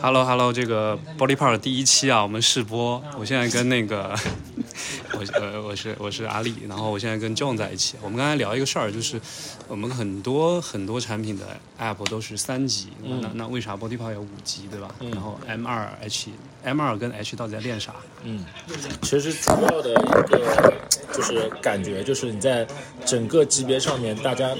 Hello Hello，这个 Body Part 第一期啊，我们试播。我现在跟那个我呃我是我是阿丽，然后我现在跟 John 在一起。我们刚才聊一个事儿，就是我们很多很多产品的 App 都是三级，那那为啥 Body Part 有五级，对吧？然后 M 二 H M 二跟 H 到底在练啥？嗯，其实主要的一个就是感觉，就是你在整个级别上面，大家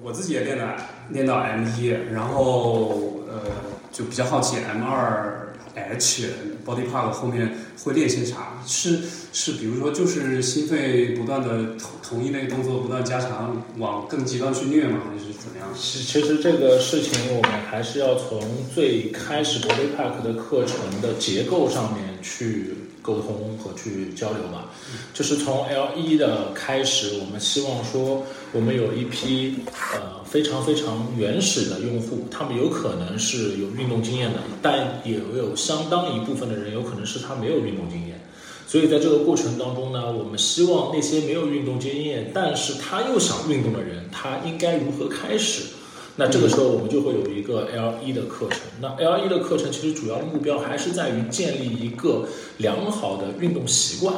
我自己也练了练到 M 一，然后呃。就比较好奇，M 二 H Body Park 后面会练些啥？是是，比如说就是心肺不断的同同一类动作不断加强，往更极端去虐吗？还是怎么样？其其实这个事情我们还是要从最开始 Body Park 的课程的结构上面去沟通和去交流嘛。就是从 L 一的开始，我们希望说我们有一批呃。非常非常原始的用户，他们有可能是有运动经验的，但也有相当一部分的人有可能是他没有运动经验。所以在这个过程当中呢，我们希望那些没有运动经验，但是他又想运动的人，他应该如何开始？那这个时候我们就会有一个 L 一的课程。那 L 一的课程其实主要的目标还是在于建立一个良好的运动习惯。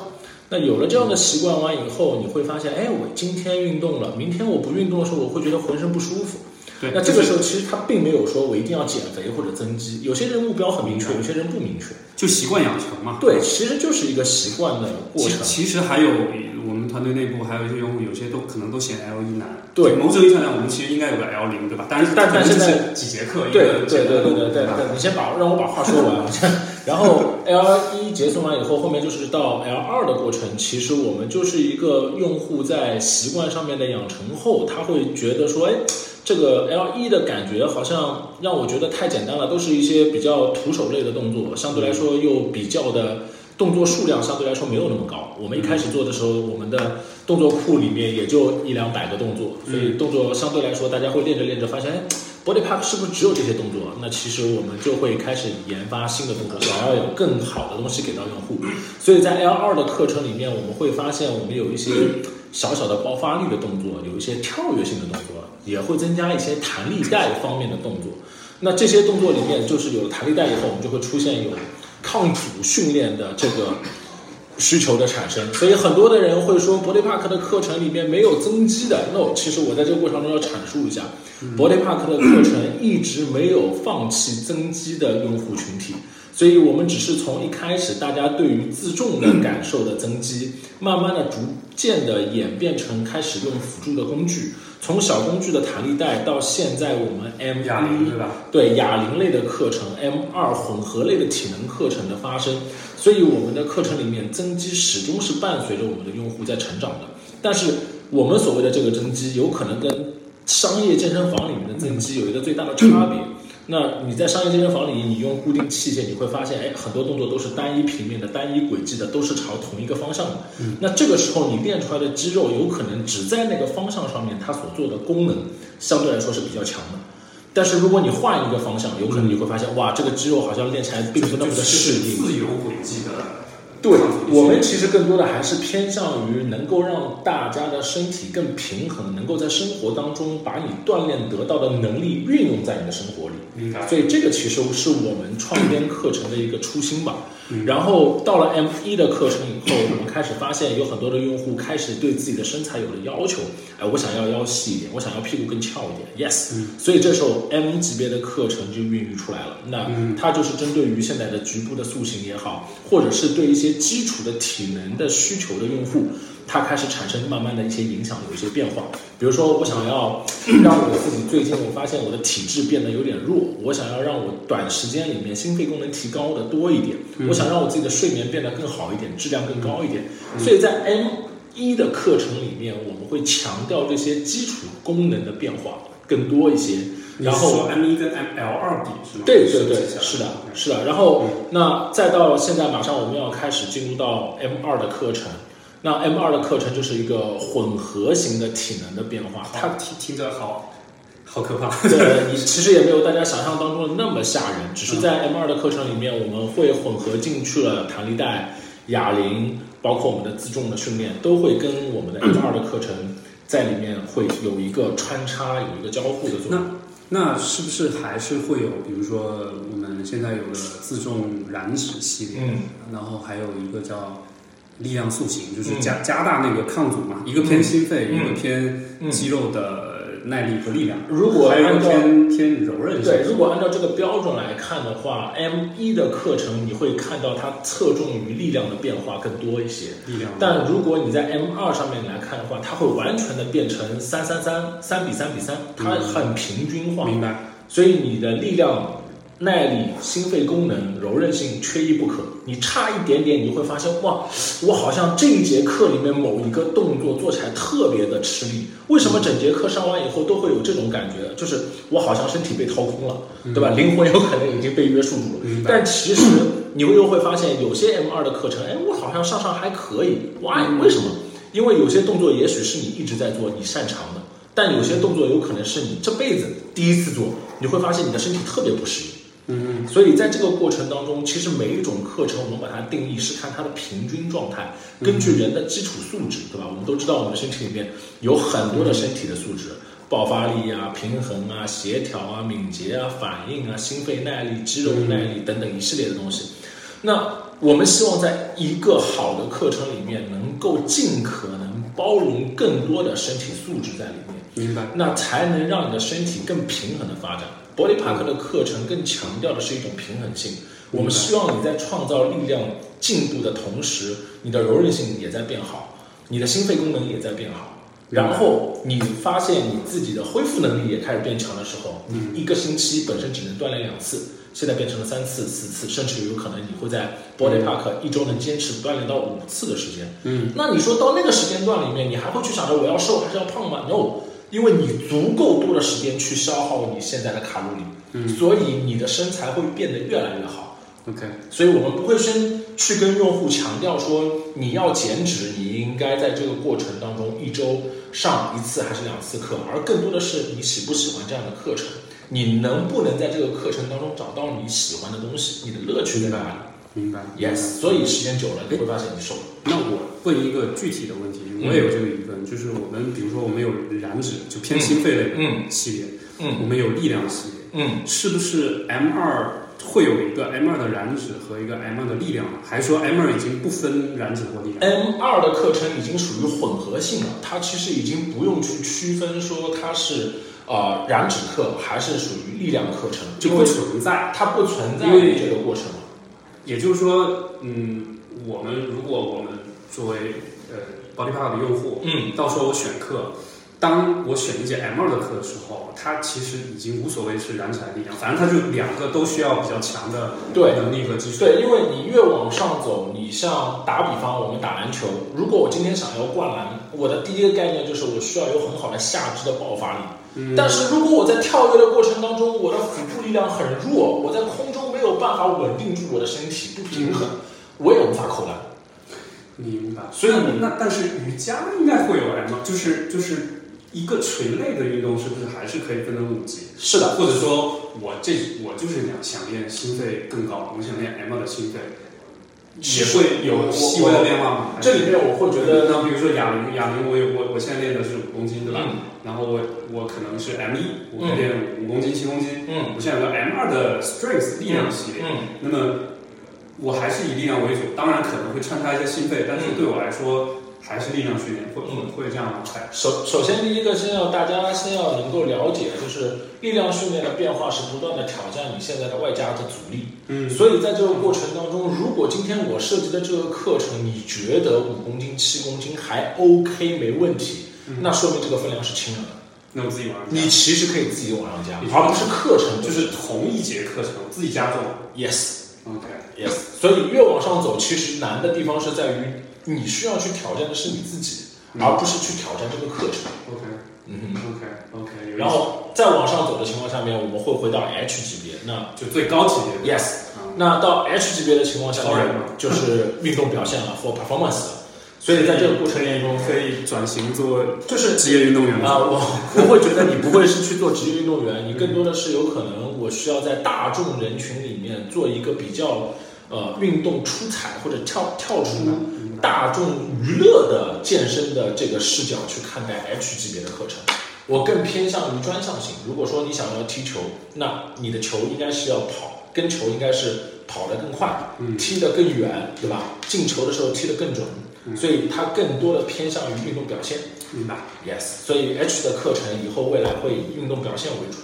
那有了这样的习惯完以后，你会发现，哎，我今天运动了，明天我不运动的时候，我会觉得浑身不舒服。对，那这个时候其实他并没有说我一定要减肥或者增肌，有些人目标很明确，有些人不明确，就习惯养成嘛。对，其实就是一个习惯的过程。其实还有团队内部还有一些用户，有些都可能都嫌 L 一难。对，某种意义上讲，我们其实应该有个 L 零，对吧？但是但但现在几节课？对对对对对对对，你先把让我把话说完。然后 L 一结束完以后，后面就是到 L 二的过程。其实我们就是一个用户在习惯上面的养成后，他会觉得说，哎，这个 L 一的感觉好像让我觉得太简单了，都是一些比较徒手类的动作，相对来说又比较的动作数量相对来说没有那么高。我们一开始做的时候，我们的动作库里面也就一两百个动作，所以动作相对来说大家会练着练着发现，哎。Body Park 是不是只有这些动作？那其实我们就会开始研发新的动作，想要有更好的东西给到用户。所以在 L 二的课程里面，我们会发现我们有一些小小的爆发力的动作，有一些跳跃性的动作，也会增加一些弹力带方面的动作。那这些动作里面，就是有了弹力带以后，我们就会出现有抗阻训练的这个。需求的产生，所以很多的人会说，Body Park 的课程里面没有增肌的。No，其实我在这个过程中要阐述一下，Body Park 的课程一直没有放弃增肌的用户群体，所以我们只是从一开始大家对于自重的感受的增肌，慢慢的逐渐的演变成开始用辅助的工具。从小工具的弹力带到现在我们 M 一对吧？对哑铃类的课程，M 二混合类的体能课程的发生，所以我们的课程里面增肌始终是伴随着我们的用户在成长的。但是我们所谓的这个增肌，有可能跟商业健身房里面的增肌有一个最大的差别。那你在商业健身房里，你用固定器械，你会发现，哎，很多动作都是单一平面的、单一轨迹的，都是朝同一个方向的。那这个时候你练出来的肌肉，有可能只在那个方向上面，它所做的功能相对来说是比较强的。但是如果你换一个方向，有可能你会发现，哇，这个肌肉好像练起来并不那么的适应。自由轨迹的。对我们其实更多的还是偏向于能够让大家的身体更平衡，能够在生活当中把你锻炼得到的能力运用在你的生活里。明白。所以这个其实是我们创编课程的一个初心吧。然后到了 M 一的课程以后，我们开始发现有很多的用户开始对自己的身材有了要求。哎，我想要腰细一点，我想要屁股更翘一点。Yes。所以这时候 M 级别的课程就孕育出来了。那它就是针对于现在的局部的塑形也好，或者是对一些基础的体能的需求的用户，它开始产生慢慢的一些影响，有一些变化。比如说，我想要 让我自己最近我发现我的体质变得有点弱，我想要让我短时间里面心肺功能提高的多一点，我想让我自己的睡眠变得更好一点，质量更高一点。所以在 M 一的课程里面，我们会强调这些基础功能的变化更多一些。然后 M 一跟 M L 二比是吗？对对对，是的，是的。然后那再到现在，马上我们要开始进入到 M 二的课程。那 M 二的课程就是一个混合型的体能的变化，它听听着好好可怕。对，你其实也没有大家想象当中的那么吓人，只是在 M 二的课程里面，我们会混合进去了弹力带、哑铃，包括我们的自重的训练，都会跟我们的 M 二的课程在里面会有一个穿插，有一个交互的作用。那是不是还是会有，比如说我们现在有了自重燃脂系列，嗯，然后还有一个叫力量塑形，就是加、加大那个抗阻嘛，一个偏心肺，嗯一个偏嗯。肌肉的耐力和力量，如果还有一个按照偏偏柔韧性。对，如果按照这个标准来看的话，M 一的课程你会看到它侧重于力量的变化更多一些。力量，但如果你在 M 二上面来看的话，它会完全的变成三三三三比三比三，它很平均化，明白？所以你的力量、耐力、心肺功能、柔韧性缺一不可。你差一点点，你会发现哇，我好像这一节课里面某一个动作做起来特别的吃力。为什么整节课上完以后都会有这种感觉？就是我好像身体被掏空了，对吧？灵魂有可能已经被约束住了。但其实你又会发现，有些 M 二的课程，哎，我好像上上还可以。哇，为什么？因为有些动作也许是你一直在做，你擅长的，但有些动作有可能是你这辈子第一次做，你会发现你的身体特别不适应。嗯所以在这个过程当中，其实每一种课程我们把它定义是看它的平均状态，根据人的基础素质，对吧？我们都知道我们的身体里面有很多的身体的素质，爆发力啊、平衡啊、协调啊、敏捷啊、反应啊、心肺耐力、肌肉耐力等等一系列的东西。那我们希望在一个好的课程里面，能够尽可能包容更多的身体素质在里面。明白。那才能让你的身体更平衡的发展。Body Park 的课程更强调的是一种平衡性。我们希望你在创造力量进步的同时，你的柔韧性也在变好，你的心肺功能也在变好。然后你发现你自己的恢复能力也开始变强的时候，你一个星期本身只能锻炼两次，现在变成了三次、四次，甚至有可能你会在 Body Park 一周能坚持锻炼到五次的时间。嗯，那你说到那个时间段里面，你还会去想着我要瘦还是要胖吗？No，因为你足够多的时间去消耗你现在的卡路里，嗯。所以你的身材会变得越来越好。，OK，所以我们不会先去跟用户强调说你要减脂，你应该在这个过程当中一周上一次还是两次课，而更多的是你喜不喜欢这样的课程，你能不能在这个课程当中找到你喜欢的东西，你的乐趣在哪里明白。？Yes，所以时间久了你会发现你瘦了。那我问一个具体的问题，我也有这个疑问，就是我们比如说我们有燃脂，就偏心肺类的嗯系列，嗯我们有力量系列，嗯。是不是 M 二会有一个 M 二的燃脂和一个 M 二的力量呢？还是说 M 二已经不分燃脂或力量？M 二的课程已经属于混合性了，它其实已经不用去区分说它是呃燃脂课还是属于力量课程，就不存在。它不存在这个过程了。也就是说，嗯，我们如果我们作为呃 Body Park 的用户，嗯，到时候我选课，当我选一节 M 二的课的时候，它其实已经无所谓是燃起来力量，反正它就两个都需要比较强的对能力和基础。对，因为你越往上走，你像打比方，我们打篮球，如果我今天想要灌篮，我的第一个概念就是我需要有很好的下肢的爆发力。嗯但是如果我在跳跃的过程当中，我的腹部力量很弱，我在空中没有办法稳定住我的身体，不平衡，我也无法扣篮。明白。所以那那但是瑜伽应该会有 M，就是就是一个垂类的运动，是不是还是可以分成五级？是的，或者说我这我就是想想练心肺更高，我想练 M 的心肺，也会有细微的变化吗？这里面我会觉得，那比如说哑铃，哑铃我有我我现在练的是五公斤，对吧？嗯然后我我可能是 M 一，我会练五公斤、七公斤。嗯我现在有个 M 二的 Strength 力量系列，嗯那么我还是以力量为主，当然可能会穿插一些心肺，但是对我来说还是力量训练，会嗯会这样吗？首首先第一个先要大家先要能够了解，就是力量训练的变化是不断的挑战你现在的外加的阻力。嗯所以在这个过程当中，如果今天我设计的这个课程，你觉得五公斤、七公斤还 OK 没问题，那说明这个分量是轻了的。那我自己往上加你其实可以自己往上加，而不是课程就是同一节课程自己加重。yes OK，yes。所以越往上走，其实难的地方是在于你需要去挑战的是你自己，而不是去挑战这个课程。OK 嗯哼。OK OK，然后再往上走的情况下面，我们会回到 H 级别。那就最高级别 yes，啊那到 H 级别的情况下就是运动表现了 for performance。所以在这个过程当中，可以转型做就是职业运动员啊，我我会觉得你不会是去做职业运动员，你更多的是有可能我需要在大众人群里面做一个比较呃运动出彩或者跳跳出大众娱乐的健身的这个视角去看待 H 级别的课程。我更偏向于专项性。如果说你想要踢球，那你的球应该是要跑，跟球应该是跑得更快，嗯踢得更远，对吧？进球的时候踢得更准，嗯所以它更多的偏向于运动表现。明白。Yes，所以 H 的课程以后未来会以运动表现为主。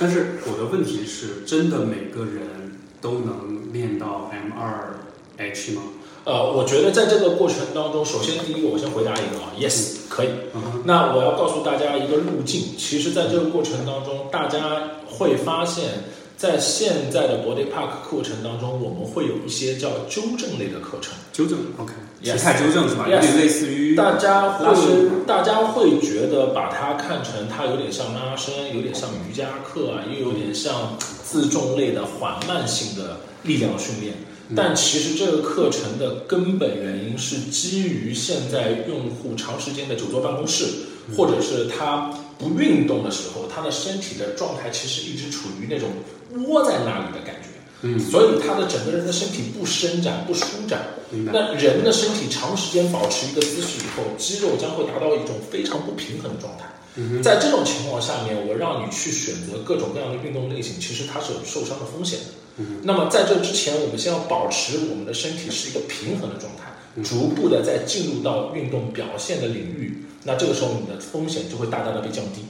但是我的问题是，真的每个人都能练到 M 二 H 吗？呃，我觉得在这个过程当中，首先第一个，我先回答一个啊，yes，可以。嗯那我要告诉大家一个路径，其实在这个过程当中，大家会发现，在现在的 Body Park 课程当中，我们会有一些叫纠正类的课程。纠正，OK，Yes 体态纠正是吧？有点类似于大家会大家会觉得把它看成它有点像拉伸，有点像瑜伽课啊，又有点像自重类的缓慢性的力量训练。但其实这个课程的根本原因是基于现在用户长时间的久坐办公室，或者是他不运动的时候，他的身体的状态其实一直处于那种窝在那里的感觉。嗯，所以他的整个人的身体不伸展、不舒展。那人的身体长时间保持一个姿势以后，肌肉将会达到一种非常不平衡的状态。嗯在这种情况下面，我让你去选择各种各样的运动类型，其实它是有受伤的风险的。嗯那么在这之前，我们先要保持我们的身体是一个平衡的状态，逐步的在进入到运动表现的领域，那这个时候你的风险就会大大的被降低。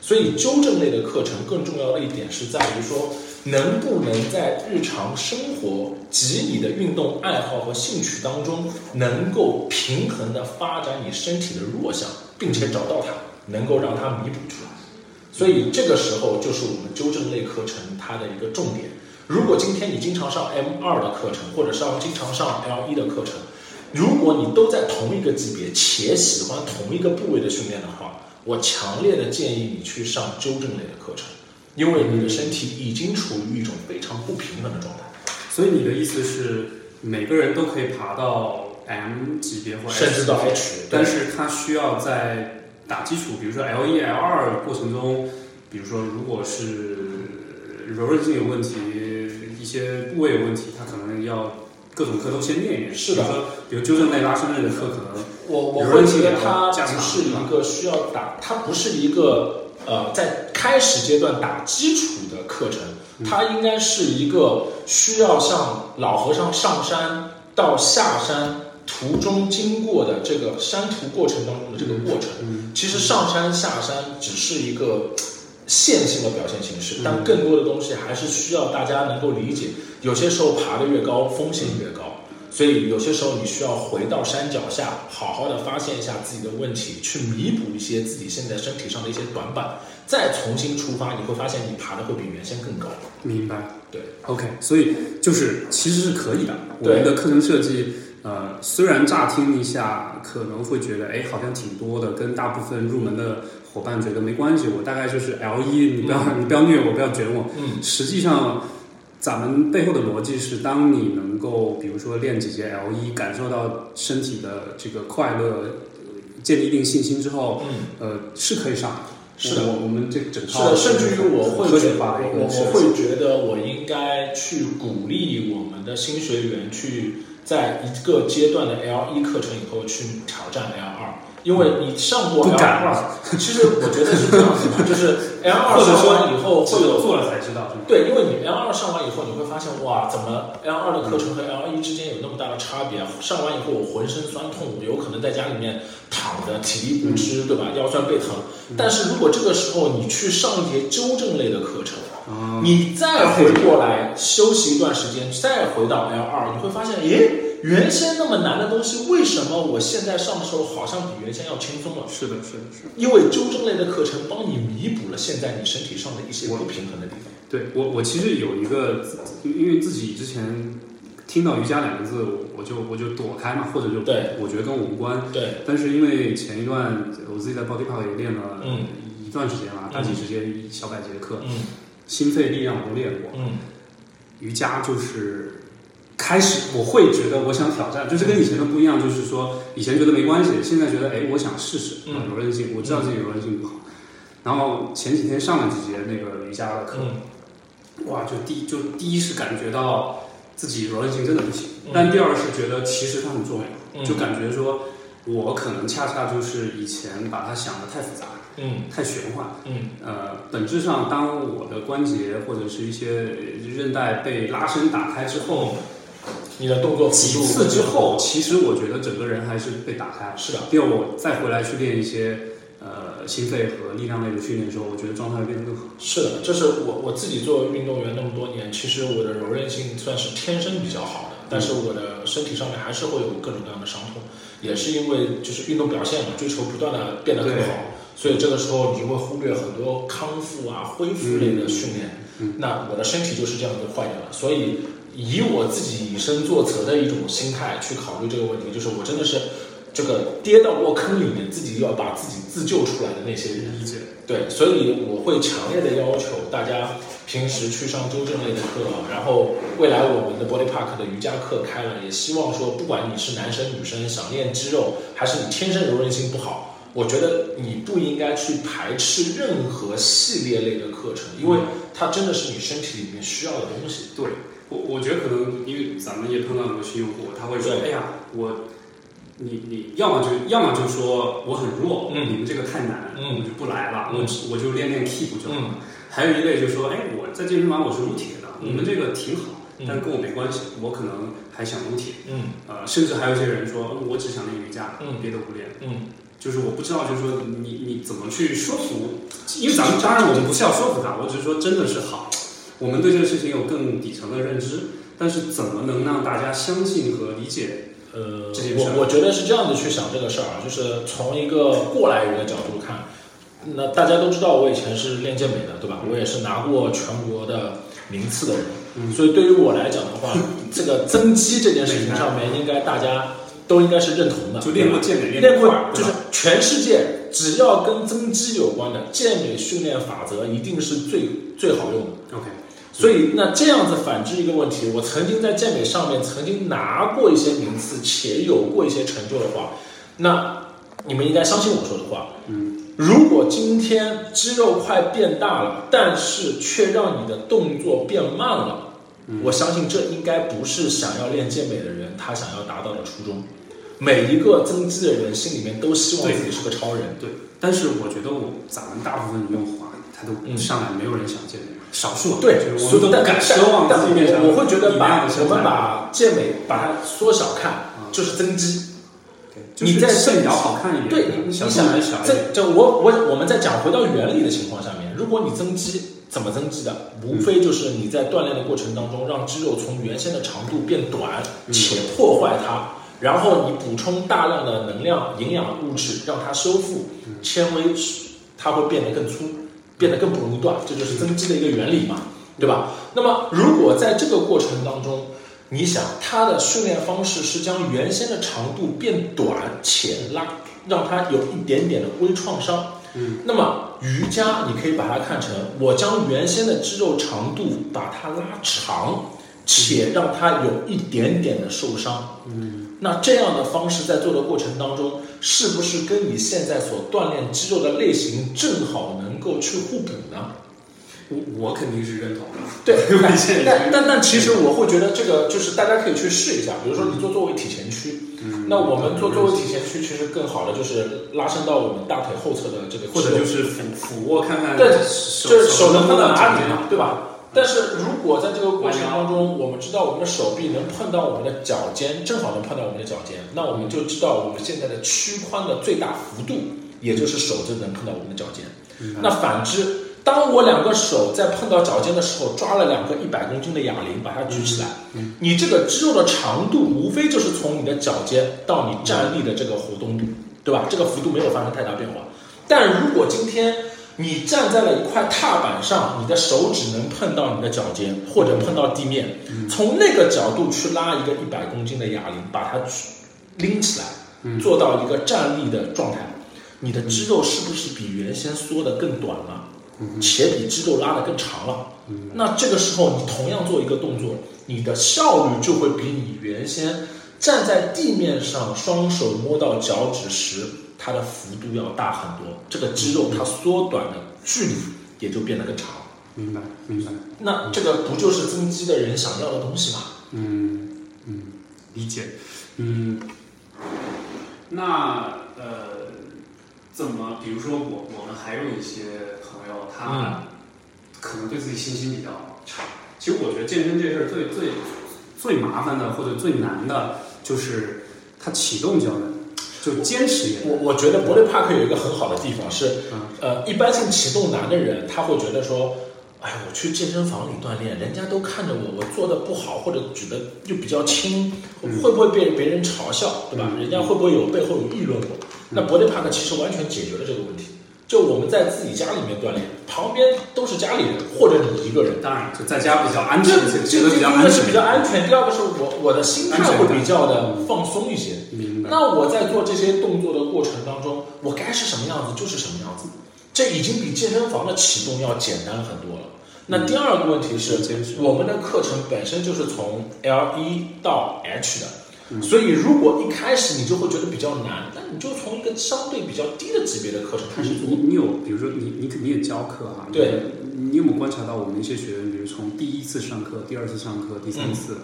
所以纠正类的课程更重要的一点是在于说，能不能在日常生活及你的运动爱好和兴趣当中，能够平衡的发展你身体的弱项，并且找到它，能够让它弥补出来。所以这个时候就是我们纠正类课程它的一个重点。如果今天你经常上 M 二的课程，或者上经常上 L 一的课程，如果你都在同一个级别且喜欢同一个部位的训练的话，我强烈的建议你去上纠正类的课程，因为你的身体已经处于一种非常不平衡的状态。所以你的意思是，每个人都可以爬到 M 级别或 H 甚至到 H，但是他需要在打基础，比如说 L 一、L 二过程中，比如说如果是柔韧性有问题，一些部位有问题，他可能要各种课都先练一练。是的比如纠正内、拉伸类的课，可能我我柔会觉得它不是一个需要打，它不是一个呃在开始阶段打基础的课程，它应该是一个需要像老和尚上山到下山途中经过的这个山途过程当中的这个过程。其实上山下山只是一个线性的表现形式，但更多的东西还是需要大家能够理解。有些时候爬得越高，风险越高。所以有些时候你需要回到山脚下，好好的发现一下自己的问题，去弥补一些自己现在身体上的一些短板，再重新出发，你会发现你爬的会比原先更高。明白。对，OK，所以就是其实是可以的。我们的课程设计，呃，虽然乍听一下可能会觉得，哎，好像挺多的，跟大部分入门的伙伴觉得没关系，我大概就是 L 一，你不要、你不要虐我，不要卷我。嗯，实际上，咱们背后的逻辑是，当你能够，比如说练几节 L 一，感受到身体的这个快乐，呃建立一定信心之后，嗯，呃，是可以上的。是的。我我们这整套是的，甚至于我会觉得，我我会觉得我应该去鼓励我们的新学员去在一个阶段的 L 一课程以后去挑战 L 二，因为你上过 L 敢二，其实我觉得是这样子的，就是 L 二上完以后会有做了才知道，对，因为你 L 二上完以后，你会发现哇，怎么 L 二的课程和 L 一之间有那么大的差别啊？上完以后我浑身酸痛，我有可能在家里面躺着，体力不支，对吧？腰酸背疼。但是如果这个时候你去上一节纠正类的课程，啊，你再回过来休息一段时间，再回到 L 二，你会发现，诶，原先那么难的东西，为什么我现在上的时候好像比原先要轻松了？是的，是的，是的。因为纠正类的课程帮你弥补了现在你身体上的一些不平衡的地方。对我，我其实有一个，因为自己之前听到瑜伽两个字，我就我就躲开嘛，或者就对，我觉得跟我无关。对，但是因为前一段我自己在 Body Park 也练了嗯一段时间了，大几十节小百节课，嗯心肺力量我都练过。嗯瑜伽就是开始我会觉得我想挑战，就是跟以前的不一样，就是说以前觉得没关系，现在觉得哎，我想试试柔韧性，我知道自己柔韧性不好。然后前几天上了几节那个瑜伽的课，嗯。哇，就第就第一是感觉到自己柔韧性真的不行，嗯。但第二是觉得其实它很重要，嗯。就感觉说我可能恰恰就是以前把它想的太复杂，嗯。太玄幻。嗯。呃，本质上，当我的关节或者是一些韧带被拉伸打开之后，你的动作几次之后，其实我觉得整个人还是被打开了。是的，第二，我再回来去练一些呃心肺和力量类的训练的时候，我觉得状态会变得更好。是的，这是我我自己作为运动员那么多年，其实我的柔韧性算是天生比较好的，但是我的身体上面还是会有各种各样的伤痛，也是因为就是运动表现嘛，追求不断的变得更好，所以这个时候你就会忽略很多康复啊、恢复类的训练。嗯那我的身体就是这样就坏掉了，所以以我自己以身作则的一种心态去考虑这个问题，就是我真的是这个跌到过坑里面，自己要把自己自救出来的那些人。理解。对，所以我会强烈的要求大家平时去上纠正类的课，然后未来我们的 Body Park 的瑜伽课开了，也希望说，不管你是男生女生，想练肌肉，还是你天生柔韧性不好，我觉得你不应该去排斥任何系列类的课程，因为它真的是你身体里面需要的东西。对我，我觉得可能因为咱们也碰到很多新用户，他会说：“对哎呀，我，你你要么就要么就说我很弱，嗯你们这个太难，嗯我就不来了，嗯我只我就练练 keep 就好了。嗯还有一类就说：“哎，我在健身房我是撸铁的，嗯你们这个挺好，嗯但跟我没关系，我可能还想撸铁。嗯呃，甚至还有一些人说，嗯我只想练瑜伽，嗯别的不练。嗯就是我不知道，就是说你你怎么去说服，因为咱们当然我们不是要说服他，我只是说真的是好，我们对这个事情有更底层的认知，但是怎么能让大家相信和理解？呃我我觉得是这样子去想这个事儿啊，就是从一个过来人的角度看，那大家都知道我以前是练健美的，对吧？我也是拿过全国的名次的人，嗯所以对于我来讲的话，这个增肌这件事情上面，应该大家都应该是认同的，就练过健美，练过，就是全世界只要跟增肌有关的健美训练法则，一定是最最好用的。OK，所以，那这样子反制一个问题，我曾经在健美上面曾经拿过一些名次，且有过一些成就的话，那你们应该相信我说的话。嗯，如果今天肌肉块变大了，但是却让你的动作变慢了，嗯我相信这应该不是想要练健美的人他想要达到的初衷。每一个增肌的人心里面都希望自己是个超人。对。但是我觉得我咱们大部分用户啊，他都嗯上来没有人想健美，少数啊对但们都不敢奢望但自己变成我我会觉得把我们把健美把它缩小看，嗯。就是增肌。就是你在线条好看一点，对你，你想动小一点，这这我我我们再讲回到原理的情况下面，如果你增肌怎么增肌的？无非就是你在锻炼的过程当中，让肌肉从原先的长度变短，嗯。且破坏它，然后你补充大量的能量、营养物质，让它修复纤维，它会变得更粗，变得更不容易断，这就是增肌的一个原理嘛，对吧？那么如果在这个过程当中，你想它的训练方式是将原先的长度变短且拉，让它有一点点的微创伤。嗯，那么瑜伽你可以把它看成我将原先的肌肉长度把它拉长，且让它有一点点的受伤。嗯，那这样的方式在做的过程当中，是不是跟你现在所锻炼肌肉的类型正好能够去互补呢？我我肯定是认同的。对，但但但其实我会觉得这个就是大家可以去试一下，比如说你做坐位体前屈，嗯那我们做坐位体前屈其实更好的就是拉伸到我们大腿后侧的这个或者就是俯俯卧看看，对就是手能碰到到哪里嘛，对吧？但是如果在这个过程当中，我们知道我们的手臂能碰到我们的脚尖，正好能碰到我们的脚尖，那我们就知道我们现在的屈髋的最大幅度，也就是手就能碰到我们的脚尖。那反之，当我两个手在碰到脚尖的时候，抓了两个一百公斤的哑铃，把它举起来，你这个肌肉的长度无非就是从你的脚尖到你站立的这个活动度，对吧？这个幅度没有发生太大变化。但如果今天你站在了一块踏板上，你的手指能碰到你的脚尖或者碰到地面，从那个角度去拉一个一百公斤的哑铃，把它举拎起来，做到一个站立的状态，你的肌肉是不是比原先缩得更短了？且比肌肉拉得更长了？那这个时候你同样做一个动作，你的效率就会比你原先站在地面上双手摸到脚趾时，它的幅度要大很多，这个肌肉它缩短的距离也就变得更长。明白明白，那这个不就是增肌的人想要的东西吗？嗯嗯，理解，嗯，那呃，怎么，比如说我我们还有一些朋友，他可能对自己信心比较差。其实我觉得健身这事儿最最最麻烦的或者最难的就是他启动较难，就坚持也。我我觉得伯雷帕克有一个很好的地方是，嗯呃，一般性启动难的人，他会觉得说，哎，我去健身房里锻炼，人家都看着我，我做的不好或者举的又比较轻，嗯会不会被别人嘲笑，对吧？嗯人家会不会有背后有议论我？那伯雷帕克其实完全解决了这个问题。就我们在自己家里面锻炼，旁边都是家里人或者你一个人，当然就在家比较安这全，这个比较安全，第一个是比较安全，第二个是我我的心态会比较的放松一些。明白。那我在做这些动作的过程当中，我该是什么样子就是什么样子，这已经比健身房的启动要简单很多了。那第二个问题是我们的课程本身就是从 L 一到 H 的，所以如果一开始你就会觉得比较难，那你就从一个相对比较低的级别的课程开始做。你你有，比如说你你肯定也教课哈，对你，你有没有观察到我们一些学员，比如从第一次上课、第二次上课、第三次，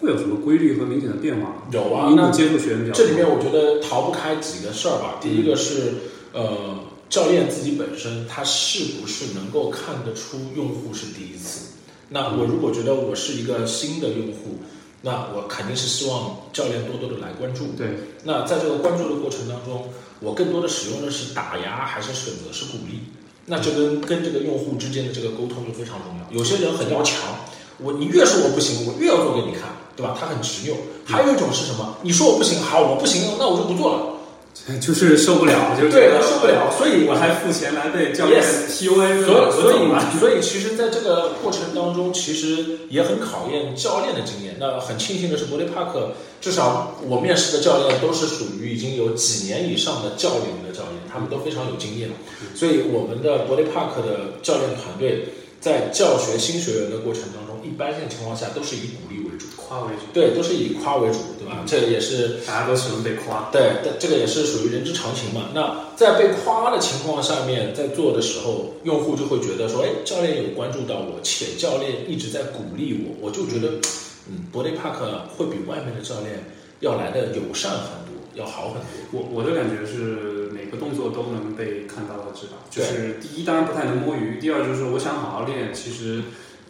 会有什么规律和明显的变化？有啊你接触学员比较多这里面我觉得逃不开几个事儿吧。第一个是，呃，教练自己本身他是不是能够看得出用户是第一次？那我如果觉得我是一个新的用户，那我肯定是希望教练多多的来关注。对，那在这个关注的过程当中，我更多的使用的是打压还是选择是鼓励？那这跟跟这个用户之间的这个沟通就非常重要。有些人很要强，我你越说我不行，我越要做给你看，对吧？他很执拗。还有一种是什么？你说我不行，好，我不行，那我就不做了。就是受不了，就是对，他受不了，所以我还付钱来被教练 PUA，所以，所以，所以，其实，在这个过程当中，其实也很考验教练的经验。那很庆幸的是，伯雷帕克至少我面试的教练都是属于已经有几年以上的教练的教练，他们都非常有经验。所以，我们的伯雷帕克的教练团队在教学新学员的过程当中，一般性情况下都是以夸为主，对，都是以夸为主，对吧？这也是大家都喜欢被夸。对，这这个也是属于人之常情嘛。那在被夸的情况下面，在做的时候，用户就会觉得说，哎，教练有关注到我，且教练一直在鼓励我，我就觉得，嗯，伯雷帕克会比外面的教练要来的友善很多，要好很多。我我的感觉是每个动作都能被看到和知道，就是第一当然不太能摸鱼，第二就是我想好好练，其实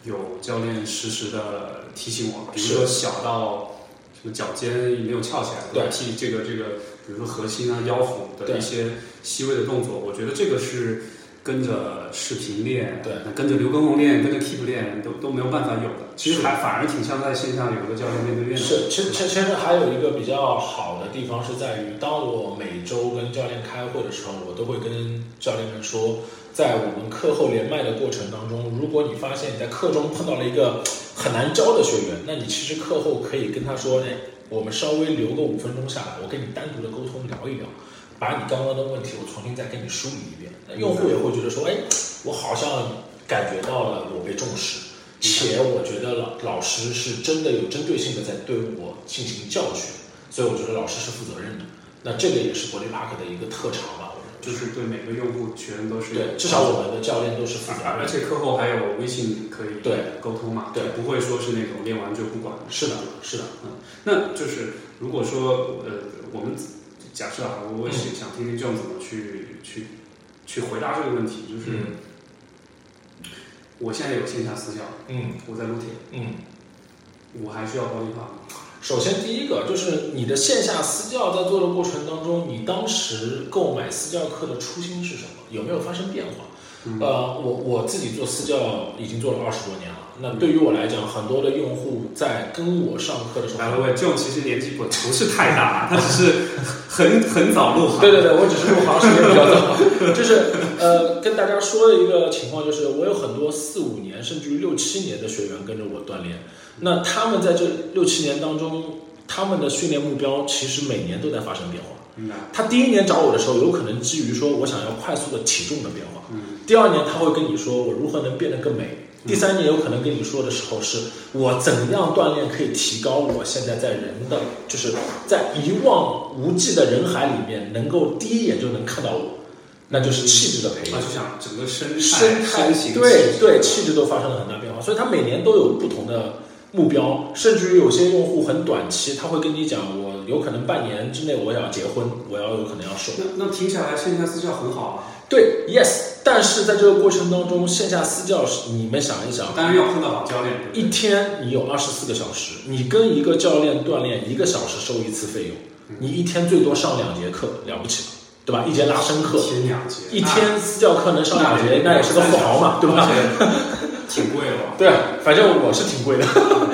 有教练实时的提醒我，比如说小到什么脚尖没有翘起来，对。替这个这个，比如说核心啊、腰腹的一些细微的动作，我觉得这个是跟着视频练，对。那跟着刘畊宏练，跟着 Keep 练都都没有办法有的，其实还反而挺像在线下有个教练面对面的。是，其实其实其实还有一个比较好的地方是在于，当我每周跟教练开会的时候，我都会跟教练们说，在我们课后连麦的过程当中，如果你发现你在课中碰到了一个很难教的学员，那你其实课后可以跟他说，哎，我们稍微留个五分钟下来，我跟你单独的沟通聊一聊，把你刚刚的问题我重新再跟你梳理一遍。那用户也会觉得说，哎，我好像感觉到了我被重视。且我觉得老老师是真的有针对性的在对我进行教学，所以我觉得老师是负责任的。那这个也是国内 Park 的一个特长吧，就是对每个用户学员都是对，至少我们的教练都是负责任。而且课后还有微信可以对沟通嘛，对不会说是那种练完就不管。是的，是的，嗯，那就是如果说呃，我们假设啊，我想听听 John 怎么去去去回答这个问题，就是嗯我现在有线下私教，嗯我在撸铁，嗯。我还需要高低化吗？首先，第一个就是你的线下私教在做的过程当中，你当时购买私教课的初心是什么？有没有发生变化？嗯呃，我我自己做私教已经做了二十多年了。那对于我来讲，很多的用户在跟我上课的时候，哎，喂 John 其实年纪不不是太大，他只是很很早入行。对对对，我只是入行时间比较早，就是呃，跟大家说的一个情况就是，我有很多四五年甚至于六七年的学员跟着我锻炼，那他们在这六七年当中，他们的训练目标其实每年都在发生变化。嗯。他第一年找我的时候，有可能基于说我想要快速的体重的变化，嗯，第二年他会跟你说我如何能变得更美。第三年有可能跟你说的时候，是我怎样锻炼可以提高我现在在人的，就是在一望无际的人海里面，能够第一眼就能看到我，那就是气质的培养啊，。就想整个生态、生态身形、对对，气质都发生了很大变化，所以他每年都有不同的目标，甚至于有些用户很短期，他会跟你讲，我有可能半年之内我要结婚，我要有可能要瘦。那那听起来线下私教很好啊。对，yes，但是在这个过程当中，线下私教是你们想一想，当然要碰到好教练。一天你有二十四个小时，你跟一个教练锻炼一个小时收一次费用，你一天最多上两节课，了不起了，对吧？一节拉伸课，一天两节，一天私教课能上两节，那也是个富豪嘛，对吧？挺贵的。对，反正我是挺贵的。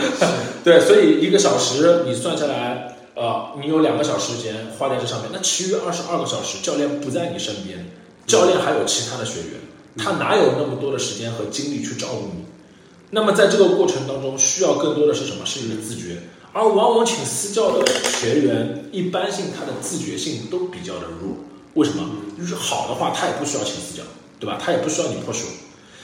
对，所以一个小时你算下来，呃，你有两个小时时间花在这上面，那其余二十二个小时教练不在你身边。教练还有其他的学员，他哪有那么多的时间和精力去照顾你？那么在这个过程当中，需要更多的是什么？是你的自觉。而往往请私教的学员，一般性他的自觉性都比较的弱。为什么？就是好的话，他也不需要请私教，对吧？他也不需要你 push。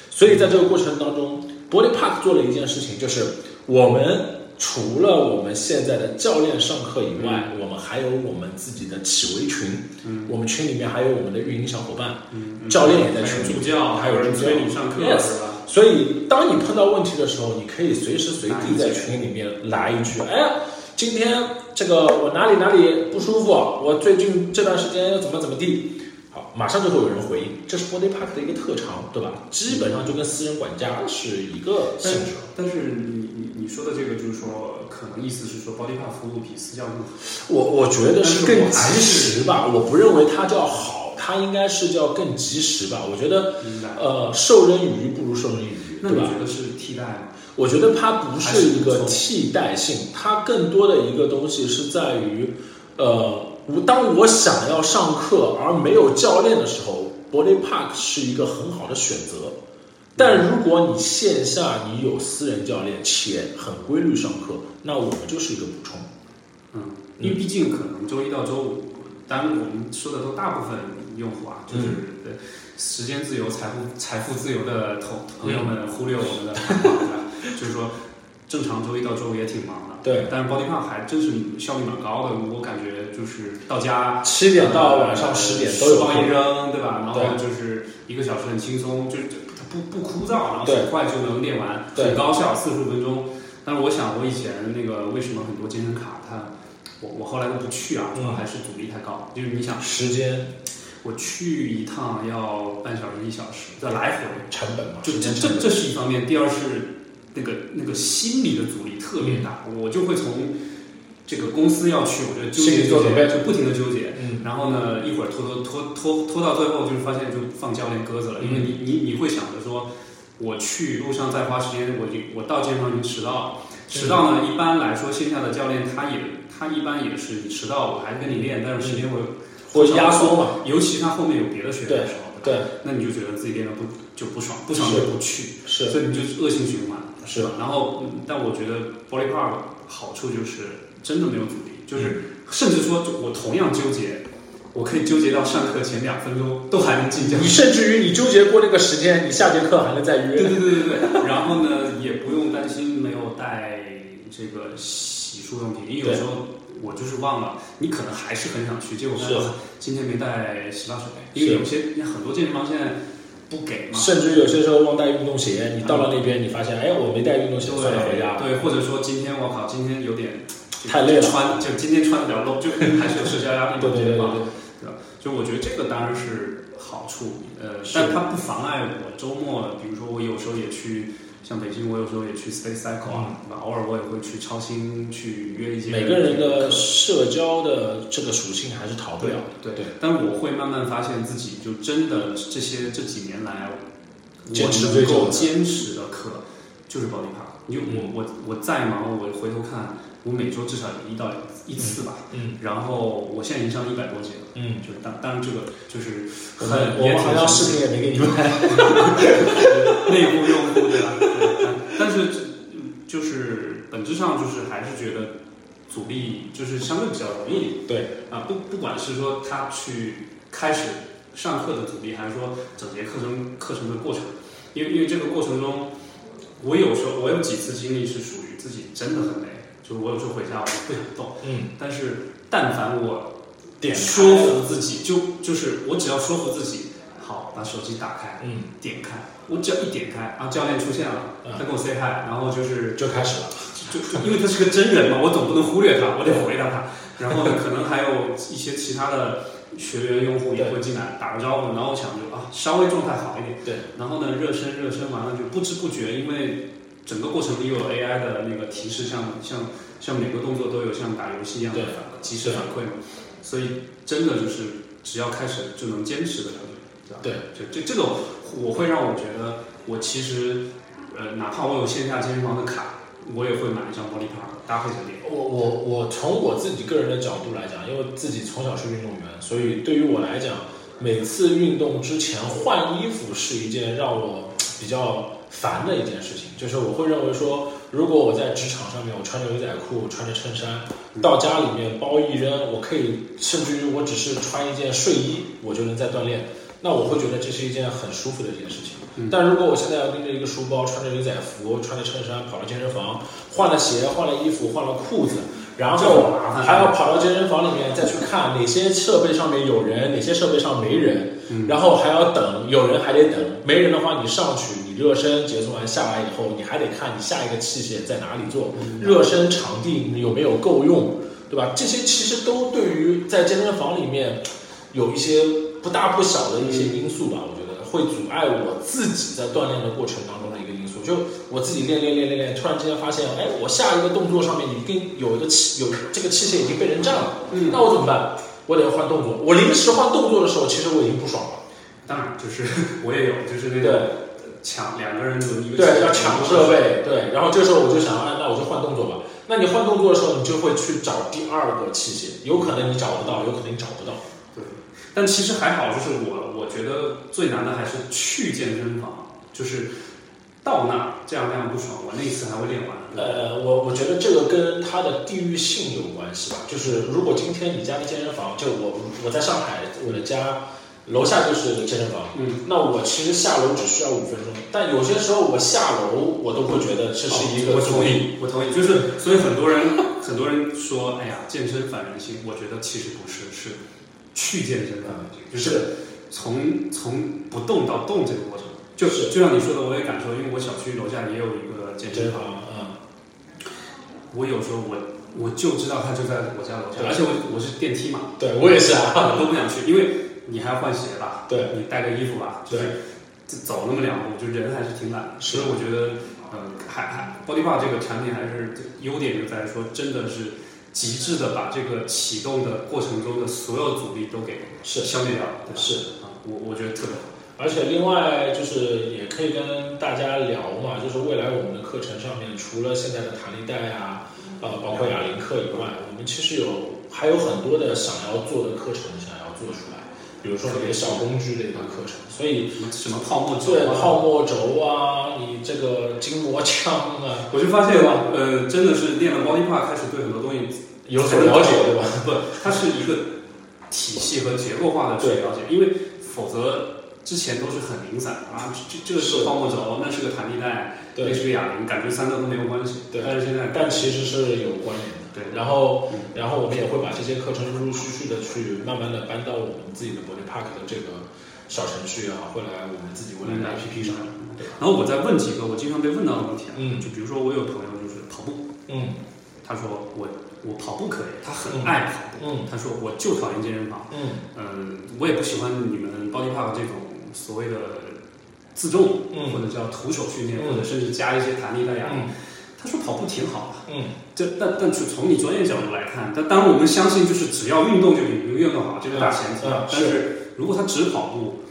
所以在这个过程当中，Body Park 做了一件事情，就是我们。除了我们现在的教练上课以外，我们还有我们自己的企微群。嗯，我们群里面还有我们的运营小伙伴。嗯，教练也在群里。助教还有人催你上课，yes。所以，当你碰到问题的时候，你可以随时随地在群里面来一句：“哎，今天这个我哪里哪里不舒服？我最近这段时间又怎么怎么地。”好，马上就会有人回应。这是 Body Park 的一个特长，对吧？基本上就跟私人管家是一个性质。但是你你你你说的这个，就是说，可能意思是说，Body Park 服务比私教更好。我我觉得是更及时吧。我不认为它叫好，它应该是叫更及时吧。我觉得，呃，授人以鱼不如授人以渔，对吧？觉得是替代吗？我觉得它不是一个替代性，它更多的一个东西是在于，呃。我当我想要上课而没有教练的时候，Body Park 是一个很好的选择。但如果你线下你有私人教练且很规律上课，那我们就是一个补充。嗯，因为毕竟可能周一到周五，当然我们说的都大部分用户啊，就是时间自由、财富财富自由的同朋友们忽略我们的，就是说。正常周一到周五也挺忙的，对。但是 Body Park 还真是效率蛮高的，我感觉就是到家七点到晚上十点都有放一扔，对吧？然后就是一个小时很轻松，就它不不枯燥，然后很快就能练完，很高效，四十五分钟。但是我想，我以前那个为什么很多健身卡它，我我后来都不去啊，主要还是阻力太高。就是你想时间，我去一趟要半小时一小时，再来回成本嘛，就这这这是一方面。第二是。那个那个心理的阻力特别大，我就会从这个公司要去，我就纠结纠结，就不停的纠结。然后呢，一会儿拖拖拖拖拖到最后，就是发现就放教练鸽子了，因为你你你会想着说，我去路上再花时间，我就我到健身房已经迟到了。迟到呢，一般来说线下的教练他也他一般也是你迟到，我还跟你练，但是时间会会压缩嘛，尤其他后面有别的学员的时候，对，那你就觉得自己练的不就不爽，不爽就不去，是，所以你就恶性循环。是。吧？然后，但我觉得 Body Park 好处就是真的没有阻力，就是甚至说，我同样纠结，我可以纠结到上课前两分钟都还能进教室。你甚至于你纠结过那个时间，你下节课还能再约。对对对对对。然后呢，也不用担心没有带这个洗漱用品，因为有时候我就是忘了，你可能还是很想去，结果今天没带洗发水，因为有些很多健身房现在。不给嘛？甚至有些时候忘带运动鞋，你到了那边，你发现，哎，我没带运动鞋，算了，回家。对，或者说今天我靠，今天有点太累了，穿就今天穿的比较 low，就还是有社交压力对对对对？就我觉得这个当然是好处，呃，但它不妨碍我周末，比如说我有时候也去。像北京，我有时候也去 Space Cycle 啊？偶尔我也会去超星去约一些。每个人的社交的这个属性还是逃不了。对对。但我会慢慢发现自己，就真的这些这几年来，我能够坚持的课就是 Body Park。因为我我我再忙，我回头看，我每周至少有一到一次吧。嗯。然后我现在已经上一百多节了。嗯。就是当当然这个就是很我们好像视频也没给你们拍。内部用户对吧？但是，就是本质上就是还是觉得阻力就是相对比较容易。对啊，不不管是说他去开始上课的阻力，还是说整节课程课程的过程，因为因为这个过程中，我有时候我有几次经历是属于自己真的很累，就是我有时候回家我就不想动。嗯。但是但凡我点说服自己，就就是我只要说服自己，好，把手机打开，嗯，点开。我只要一点开，然后教练出现了，他跟我 say hi，然后就是就开始了，就就因为他是个真人嘛，我总不能忽略他，我得回答他。然后呢，可能还有一些其他的学员用户也会进来打个招呼，然后我想就啊，稍微状态好一点。对。然后呢，热身热身完了就不知不觉，因为整个过程里有 AI 的那个提示，像像像每个动作都有像打游戏一样的反及时反馈嘛，所以真的就是只要开始就能坚持的感觉，对吧？对，就这这种我会让我觉得我其实呃，哪怕我有线下健身房的卡。我也会买一张 Body Park 搭配着练。我我我从我自己个人的角度来讲，因为自己从小是运动员，所以对于我来讲，每次运动之前换衣服是一件让我比较烦的一件事情。就是我会认为说，如果我在职场上面我穿着牛仔裤、穿着衬衫，到家里面包一扔，我可以甚至于我只是穿一件睡衣，我就能在锻炼。那我会觉得这是一件很舒服的一件事情。但如果我现在要拎着一个书包，穿着牛仔服，穿着衬衫跑到健身房，换了鞋，换了衣服，换了裤子，然后还要跑到健身房里面再去看哪些设备上面有人，哪些设备上没人，然后还要等，有人还得等，没人的话你上去，你热身结束完下来以后，你还得看你下一个器械在哪里做，热身场地有没有够用，对吧？这些其实都对于在健身房里面有一些。不大不小的一些因素吧，我觉得会阻碍我自己在锻炼的过程当中的一个因素。就我自己练练练练练，突然之间发现，哎，我下一个动作上面已经有一个器，有这个器械已经被人占了。嗯，那我怎么办？我得换动作。我临时换动作的时候，其实我已经不爽了。当然，就是 我也有，就是那个抢两个人轮一个。对，要抢设备。对，然后这时候我就想，啊，那我就换动作吧。那你换动作的时候，你就会去找第二个器械，有可能你找得到，有可能你找不到。对但其实还好，就是我我觉得最难的还是去健身房，就是到那这样那样不爽，我那一次还会练完。呃，我我觉得这个跟它的地域性有关系吧。就是如果今天你家的健身房，就我我在上海，我的家楼下就是健身房，嗯，那我其实下楼只需要五分钟。但有些时候我下楼，我都会觉得这是一个。我同意，我同意。就是所以很多人很多人说，哎呀，健身反人性。我觉得其实不是，是。去健身房，就是从从不动到动这个过程，就是就像你说的，我也感受，因为我小区楼下也有一个健身房，嗯，我有时候我我就知道他就在我家楼下，而且我我是电梯嘛，对我也是啊，我都不想去，因为你还要换鞋吧，对，你带个衣服吧，就是，走那么两步，就人还是挺懒，所以我觉得，嗯，还还 Body Bar 这个产品还是优点就在于说，真的是。极致的把这个启动的过程中的所有阻力都给是。消灭掉，是。啊，我我觉得特别好。而且另外就是也可以跟大家聊嘛，就是未来我们的课程上面，除了现在的弹力带啊，呃，包括哑铃课以外，我们其实有还有很多的想要做的课程想要做出来。比如说你的小工具类的课程，所以什么泡沫轴对泡沫轴啊，你这个筋膜枪啊，我就发现呃，真的是练了 Body 开始对很多东西有所了解，对吧？不，它是一个体系和结构化的去了解，因为否则之前都是很零散啊，这这个是泡沫轴，那是个弹力带，那是个哑铃，感觉三个都没有关系。对，但是现在但其实是有关联的。对，然后，然后我们也会把这些课程陆陆续续的去慢慢的搬到我们自己的 Body Park 的这个小程序啊，会来我们自己未来的 APP 上。对，然后我再问几个我经常被问到的问题啊，嗯，就比如说我有朋友就是跑步，嗯，他说我我跑步可以，他很爱跑步，嗯，他说我就讨厌健身房，嗯，嗯，我也不喜欢你们 Body Park 这种所谓的自重，嗯，或者叫徒手训练，或者甚至加一些弹力带呀。他说跑步挺好的，嗯，这但但是从你专业角度来看，但当然我们相信就是只要运动就比游泳更好，这个大前提。但是如果他只跑步，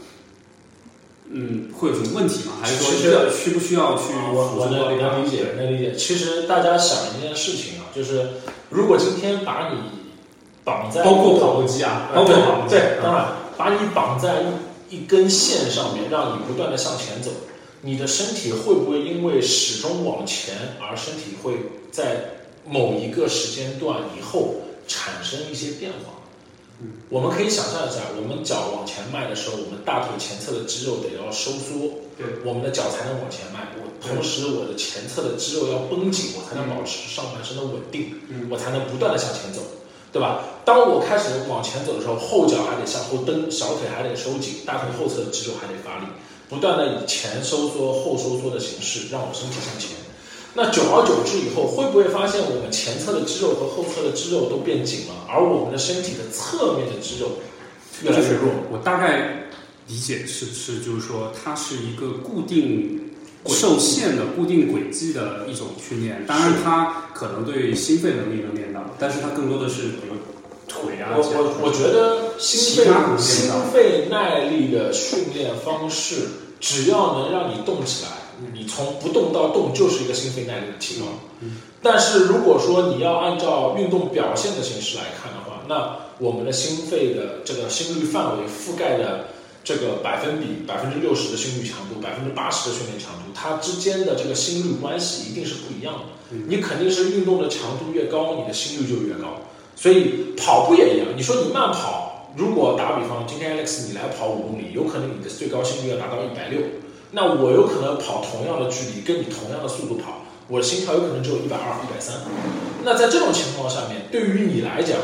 嗯，会有什么问题吗？还是说需要需不需要去？我我能能理解，能理解。其实大家想一件事情啊，就是如果今天把你绑在包括跑步机啊，包括跑步机，对，当然把你绑在一一根线上面，让你不断的向前走。你的身体会不会因为始终往前，而身体会在某一个时间段以后产生一些变化？嗯，我们可以想象一下，我们脚往前迈的时候，我们大腿前侧的肌肉得要收缩，对，我们的脚才能往前迈。我同时，我的前侧的肌肉要绷紧，我才能保持上半身的稳定，嗯，我才能不断的向前走，对吧？当我开始往前走的时候，后脚还得向后蹬，小腿还得收紧，大腿后侧的肌肉还得发力。不断的以前收缩后收缩的形式让我身体向前，那久而久之以后，会不会发现我们前侧的肌肉和后侧的肌肉都变紧了，而我们的身体的侧面的肌肉越来越弱？我大概理解是是，就是说它是一个固定受限的、固定轨迹的一种训练。当然，它可能对心肺能力能练到，但是它更多的是比如腿啊。我我我觉得心肺心肺耐力的训练方式，只要能让你动起来。你从不动到动就是一个心肺耐力的提高，但是如果说你要按照运动表现的形式来看的话，那我们的心肺的这个心率范围覆盖的这个百分比，百分之六十的心率强度，百分之八十的训练强度，它之间的这个心率关系一定是不一样的。你肯定是运动的强度越高，你的心率就越高。所以跑步也一样，你说你慢跑，如果打比方，今天 Alex 你来跑五公里，有可能你的最高心率要达到一百六。那我有可能跑同样的距离，跟你同样的速度跑，我的心跳有可能只有一百二、一百三。那在这种情况下面，对于你来讲，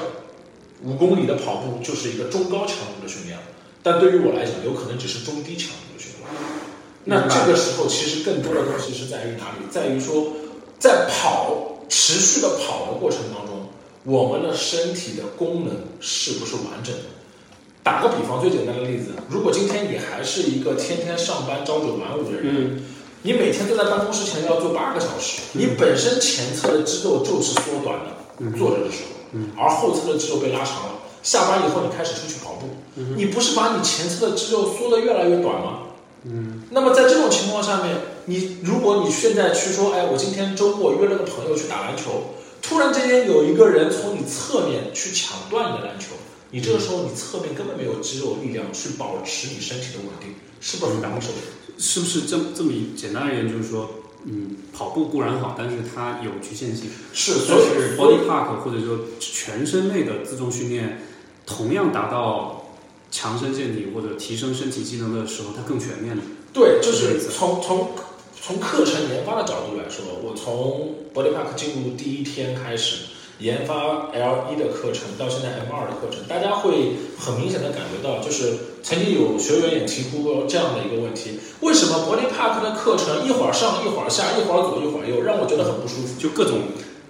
五公里的跑步就是一个中高强度的训练，但对于我来讲，有可能只是中低强度的训练。那这个时候，其实更多的东西是在于哪里？在于说，在跑持续的跑的过程当中，我们的身体的功能是不是完整的？打个比方，最简单的例子，如果今天你还是一个天天上班朝九晚五的人，你每天坐在办公室前要坐八个小时，你本身前侧的肌肉就是缩短的，坐着的时候，而后侧的肌肉被拉长了。下班以后你开始出去跑步，你不是把你前侧的肌肉缩得越来越短吗？嗯。那么在这种情况下面，你如果你现在去说，哎，我今天周末约了个朋友去打篮球，突然之间有一个人从你侧面去抢断你的篮球。你这个时候，你侧面根本没有肌肉力量去保持你身体的稳定，是不是很难受？是不是这这么简单而言，就是说，嗯，跑步固然好，但是它有局限性。是，所以 body park 或者说全身类的自重训练，同样达到强身健体或者提升身体机能的时候，它更全面了。对，就是从从从课程研发的角度来说，我从 body park 进入第一天开始。研发 L 一的课程到现在 M 二的课程，大家会很明显的感觉到，就是曾经有学员也提出过这样的一个问题：为什么 Body Park 的课程一会儿上一会儿下，一会儿左一会儿右，让我觉得很不舒服？就各种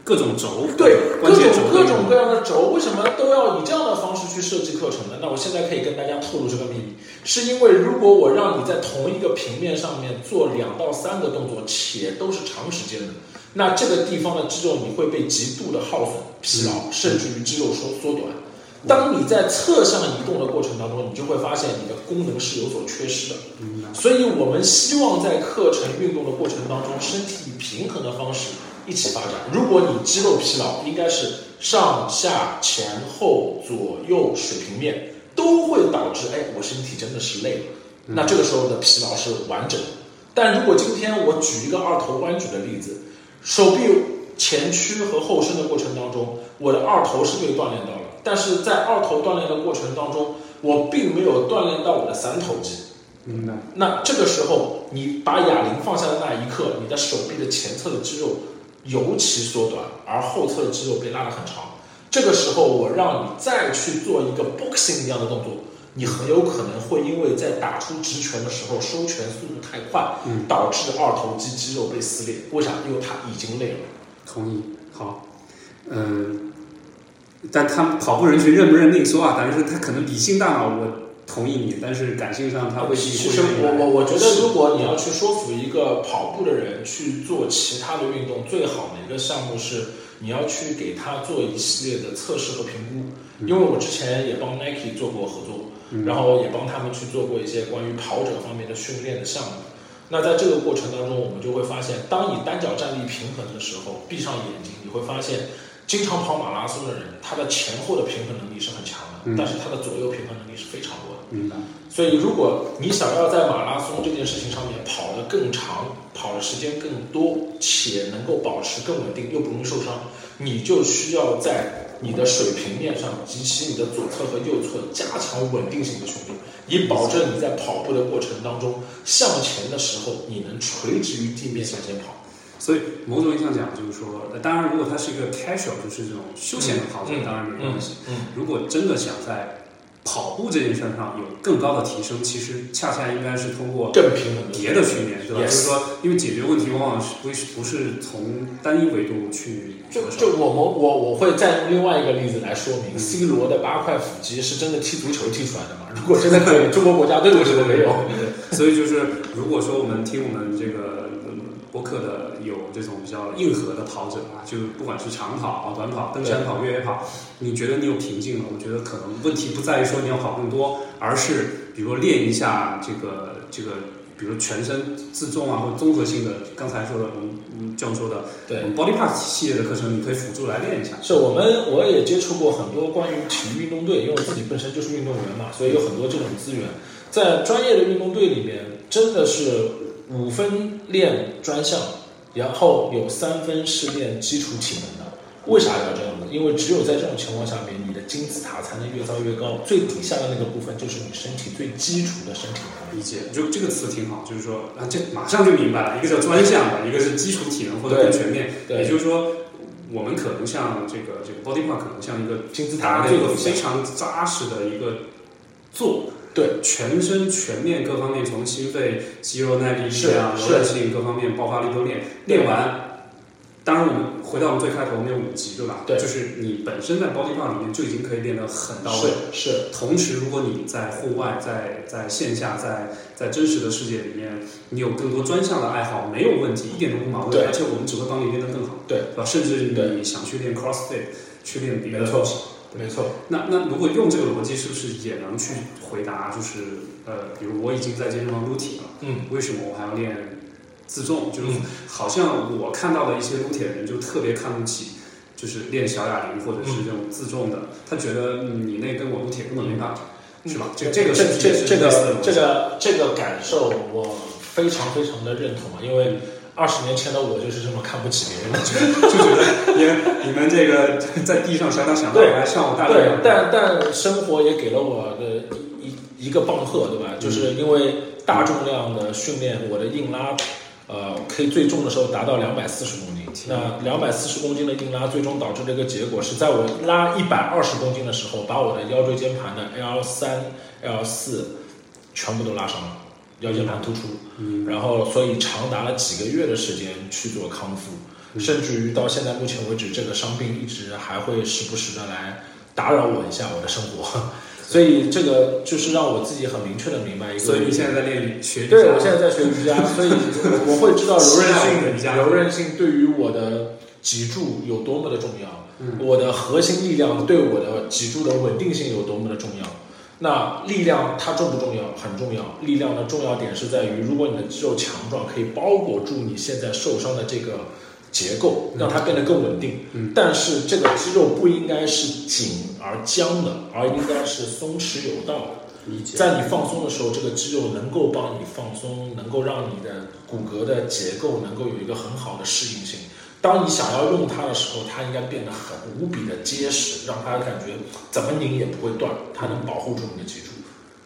各种轴，对，各种各种各样的轴，为什么都要以这样的方式去设计课程呢？那我现在可以跟大家透露这个秘密，是因为如果我让你在同一个平面上面做两到三个动作，且都是长时间的。那这个地方的肌肉你会被极度的耗损、疲劳，甚至于肌肉缩缩短。当你在侧向移动的过程当中，你就会发现你的功能是有所缺失的。所以我们希望在课程运动的过程当中，身体以平衡的方式一起发展。如果你肌肉疲劳，应该是上下前后左右水平面都会导致，哎，我身体真的是累了。那这个时候的疲劳是完整的。但如果今天我举一个二头弯举的例子。手臂前屈和后伸的过程当中，我的二头是被锻炼到了，但是在二头锻炼的过程当中，我并没有锻炼到我的三头肌。明白。那这个时候，你把哑铃放下的那一刻，你的手臂的前侧的肌肉尤其缩短，而后侧的肌肉被拉得很长。这个时候，我让你再去做一个 boxing 一样的动作。你很有可能会因为在打出直拳的时候收拳速度太快，导致二头肌肌肉被撕裂。为啥？因为他已经累了。同意。好，嗯，但他跑步人群认不认另说啊。但是他可能理性大脑我同意你，但是感性上他会。其实我我我觉得，如果你要去说服一个跑步的人去做其他的运动，最好的一个项目是你要去给他做一系列的测试和评估。因为我之前也帮 Nike 做过合作。然后也帮他们去做过一些关于跑者方面的训练的项目。那在这个过程当中，我们就会发现，当你单脚站立平衡的时候，闭上眼睛，你会发现，经常跑马拉松的人，他的前后的平衡能力是很强的，但是它的左右平衡能力是非常弱的。明白。所以，如果你想要在马拉松这件事情上面跑得更长，跑的时间更多，且能够保持更稳定又不容易受伤，你就需要在。你的水平面上及其你的左侧和右侧加强稳定性的训练，以保证你在跑步的过程当中向前的时候，你能垂直于地面向前跑。所以某种意义上讲，就是说，当然如果它是一个 casual，就是这种休闲的跑者，当然没关系。嗯。如果真的想在跑步这件事上有更高的提升，其实恰恰应该是通过更平衡别的训练，对吧？就是说，因为解决问题往往是不是不是从单一维度去。就就我们我我会再用另外一个例子来说明，C 罗的八块腹肌是真的踢足球踢出来的吗？如果真的可以，中国国家队为什么没有？所以就是，如果说我们听我们这个播客的有这种比较硬核的跑者啊，就不管是长跑、短跑、登山跑、越野跑，你觉得你有瓶颈了？我觉得可能问题不在于说你要跑更多，而是比如说练一下这个这个。比如全身自重啊，或者综合性的，刚才说的，我们嗯这样说的，对，Body Parts 系列的课程，你可以辅助来练一下。是我们我也接触过很多关于体育运动队，因为我自己本身就是运动员嘛，所以有很多这种资源。在专业的运动队里面，真的是五分练专项，然后有三分是练基础体能的。为啥要这样呢？因为只有在这种情况下面，你的金字塔才能越造越高。最底下的那个部分就是你身体最基础的身体。理解，就这个词挺好，就是说啊，这马上就明白了。一个叫专项的，一个是基础体能或者更全面。对，也就是说，我们可能像这个这个 body part 可能像一个金字塔这个非常扎实的一个做，对，全身全面各方面，从心肺、肌肉耐力、力量、柔韧性各方面爆发力都练，练完。当然，我们回到我们最开头，我们有五级，对吧？对，就是你本身在 body part 里面就已经可以练得很到位。是。同时，如果你在户外，在在线下，在在真实的世界里面，你有更多专项的爱好，没有问题，一点都不矛盾。而且我们只会帮你练得更好。对。吧？甚至你想去练 crossfit，去练别的东西。没错。那那如果用这个逻辑，是不是也能去回答？就是呃，比如我已经在健身房撸铁了，嗯，为什么我还要练？自重就是好像我看到的一些撸铁人就特别看不起，就是练小哑铃或者是这种自重的，他觉得你那跟我撸铁根本没法比，是吧？这这个这这这个这个这个感受我非常非常的认同啊，因为二十年前的我就是这么看不起别人的，就觉得因为你们这个 在地上小打小闹还像我大对，但但生活也给了我的一一个棒喝，对吧？就是因为大重量的训练，我的硬拉。呃，可以最重的时候达到两百四十公斤。那两百四十公斤的硬拉，最终导致这个结果是在我拉一百二十公斤的时候，把我的腰椎间盘的 L 三、L 四全部都拉伤了，腰间盘突出。嗯。然后，所以长达了几个月的时间去做康复，甚至于到现在目前为止，这个伤病一直还会时不时的来打扰我一下我的生活。所以这个就是让我自己很明确的明白一个。所以你现在在练学？对，我现在在学瑜伽，所以我会知道柔韧性，柔韧性对于我的脊柱有多么的重要。嗯。我的核心力量对我的脊柱的稳定性有多么的重要？那力量它重不重要？很重要。力量的重要点是在于，如果你的肌肉强壮，可以包裹住你现在受伤的这个。结构让它变得更稳定，嗯，但是这个肌肉不应该是紧而僵的，而应该是松弛有道的。理解。在你放松的时候，这个肌肉能够帮你放松，能够让你的骨骼的结构能够有一个很好的适应性。当你想要用它的时候，它应该变得很无比的结实，让它感觉怎么拧也不会断，它能保护住你的脊柱。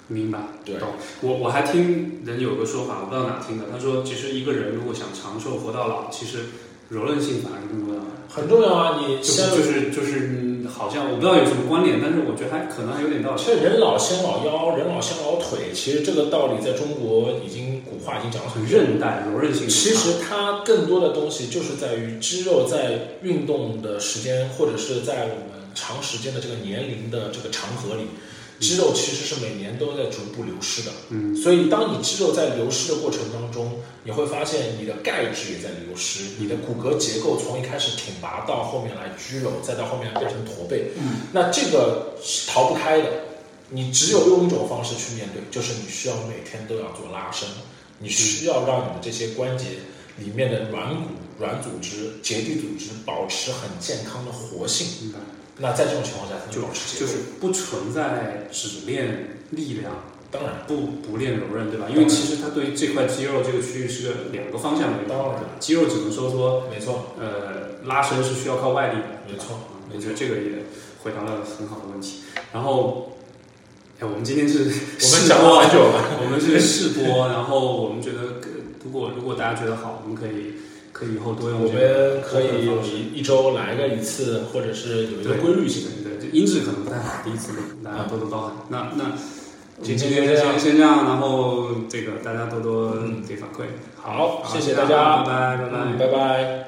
明白，对。我我还听人有个说法，我不知道哪听的，他说其实一个人如果想长寿活到老，其实。柔韧性反而更重要，很重要啊！你就是就是好像我不知道有什么关联，但是我觉得还可能还有点道理。其实人老先老腰，人老先老腿，其实这个道理在中国已经古话已经讲了很韧带柔韧性。其实它更多的东西就是在于肌肉在运动的时间，或者是在我们长时间的这个年龄的这个长河里。肌肉其实是每年都在逐步流失的，嗯，所以当你肌肉在流失的过程当中，你会发现你的钙质也在流失，你的骨骼结构从一开始挺拔到后面来居柔，再到后面变成驼背，嗯，那这个是逃不开的，你只有用一种方式去面对，就是你需要每天都要做拉伸，你需要让你的这些关节里面的软骨、软组织、结缔组织保持很健康的活性。那在这种情况下，就保持就是不存在只练力量，当然不不练柔韧，对吧？因为其实它对于这块肌肉这个区域是个两个方向的，当然，肌肉只能收缩，没错。呃，拉伸是需要靠外力的，没错。我觉得这个也回答了很好的问题。然后，哎，我们今天是试播了，我们是试播，然后我们觉得，如果如果大家觉得好，我们可以可以以后多用。我们可以一一周来个一次，或者是有一个规律性。对，对，音质可能不太好，第一次录，大家多多包涵。那那今天先先先这样，然后这个大家多多给反馈。好，谢谢大家，拜拜拜拜拜拜。